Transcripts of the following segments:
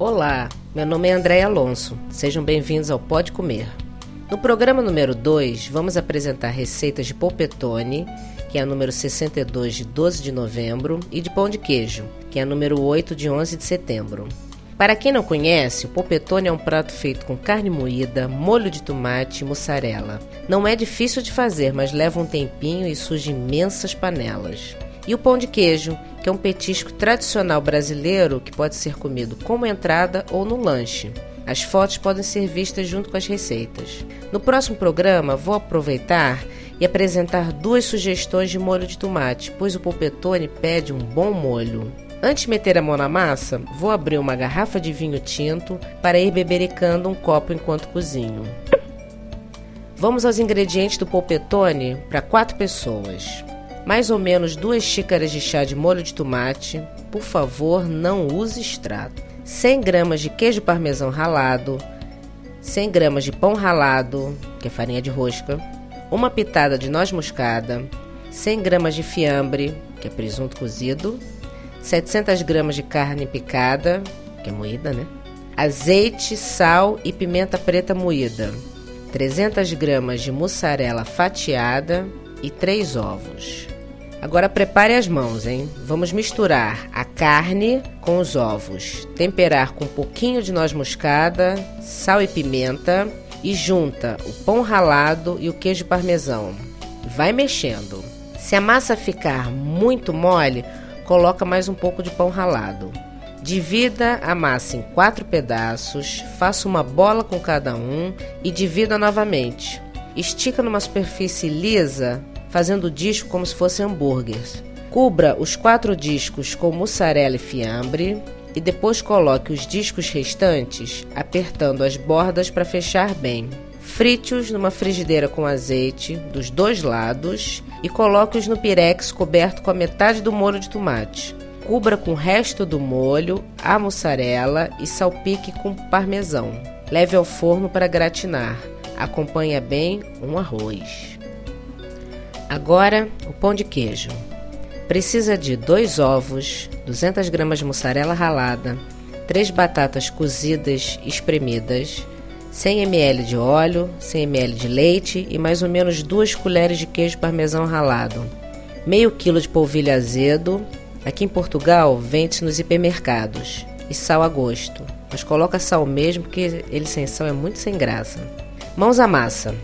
Olá, meu nome é André Alonso. Sejam bem-vindos ao Pode Comer. No programa número 2, vamos apresentar receitas de polpetone, que é a número 62 de 12 de novembro, e de pão de queijo, que é a número 8 de 11 de setembro. Para quem não conhece, o polpetone é um prato feito com carne moída, molho de tomate e mussarela. Não é difícil de fazer, mas leva um tempinho e suja imensas panelas. E o pão de queijo, que é um petisco tradicional brasileiro que pode ser comido como entrada ou no lanche. As fotos podem ser vistas junto com as receitas. No próximo programa, vou aproveitar e apresentar duas sugestões de molho de tomate, pois o polpetone pede um bom molho. Antes de meter a mão na massa, vou abrir uma garrafa de vinho tinto para ir bebericando um copo enquanto cozinho. Vamos aos ingredientes do polpetone para quatro pessoas mais ou menos duas xícaras de chá de molho de tomate. Por favor, não use extrato. 100 gramas de queijo parmesão ralado, 100 gramas de pão ralado, que é farinha de rosca, uma pitada de noz moscada, 100 gramas de fiambre, que é presunto cozido, 700 gramas de carne picada, que é moída, né? Azeite, sal e pimenta preta moída, 300 gramas de mussarela fatiada e 3 ovos. Agora prepare as mãos, hein? Vamos misturar a carne com os ovos, temperar com um pouquinho de noz moscada, sal e pimenta e junta o pão ralado e o queijo parmesão. Vai mexendo. Se a massa ficar muito mole, coloca mais um pouco de pão ralado. Divida a massa em quatro pedaços, faça uma bola com cada um e divida novamente. Estica numa superfície lisa fazendo o disco como se fosse hambúrgueres. Cubra os quatro discos com mussarela e fiambre e depois coloque os discos restantes apertando as bordas para fechar bem. Frite-os numa frigideira com azeite dos dois lados e coloque-os no pirex coberto com a metade do molho de tomate. Cubra com o resto do molho, a mussarela e salpique com parmesão. Leve ao forno para gratinar. Acompanhe bem um arroz. Agora, o pão de queijo. Precisa de dois ovos, 200 gramas de mussarela ralada, três batatas cozidas espremidas, 100 ml de óleo, 100 ml de leite e mais ou menos duas colheres de queijo parmesão ralado, meio quilo de polvilho azedo. Aqui em Portugal vende-se nos hipermercados e sal a gosto, mas coloca sal mesmo porque ele sem sal é muito sem graça. Mãos à massa.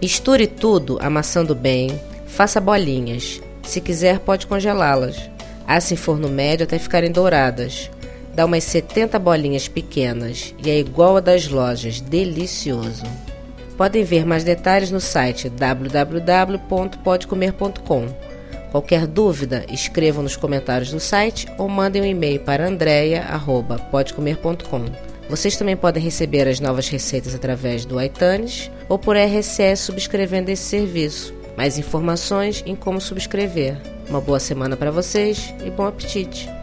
Misture tudo amassando bem, Faça bolinhas. Se quiser, pode congelá-las. Asse em forno médio até ficarem douradas. Dá umas 70 bolinhas pequenas e é igual a das lojas, delicioso. Podem ver mais detalhes no site www.podecomer.com. Qualquer dúvida, escrevam nos comentários do site ou mandem um e-mail para andrea@podecomer.com. Vocês também podem receber as novas receitas através do iTunes ou por RSS subscrevendo esse serviço. Mais informações em como subscrever. Uma boa semana para vocês e bom apetite!